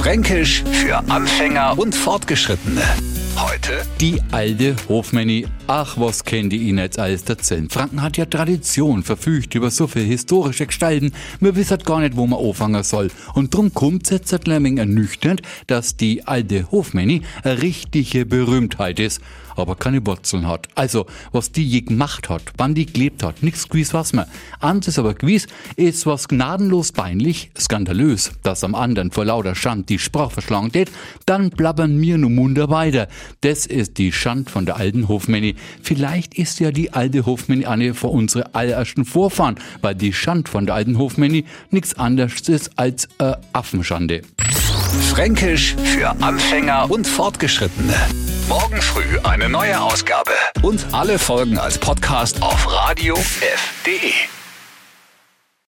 Fränkisch für Anfänger und Fortgeschrittene. Heute Die alte Hofmänni. Ach, was kennt ihr ihn jetzt alles erzählen? Franken hat ja Tradition, verfügt über so viel historische Gestalten. Man wissen gar nicht, wo man anfangen soll. Und drum kommt jetzt ein wenig ernüchternd, dass die alte Hofmänni eine richtige Berühmtheit ist, aber keine Wurzeln hat. Also, was die je gemacht hat, wann die gelebt hat, nichts gewiss was mehr. Anderes aber gewiss ist was gnadenlos peinlich, skandalös, dass am anderen vor lauter Schand die Sprache verschlagen geht, dann blabbern mir nur Munde weiter. Das ist die Schand von der alten Hofmänni. Vielleicht ist ja die alte Hofmänni eine von unsere allerersten Vorfahren, weil die Schand von der alten Hofmänni nichts anderes ist als äh, Affenschande. Fränkisch für Anfänger und Fortgeschrittene. Morgen früh eine neue Ausgabe. Und alle Folgen als Podcast auf radiof.de.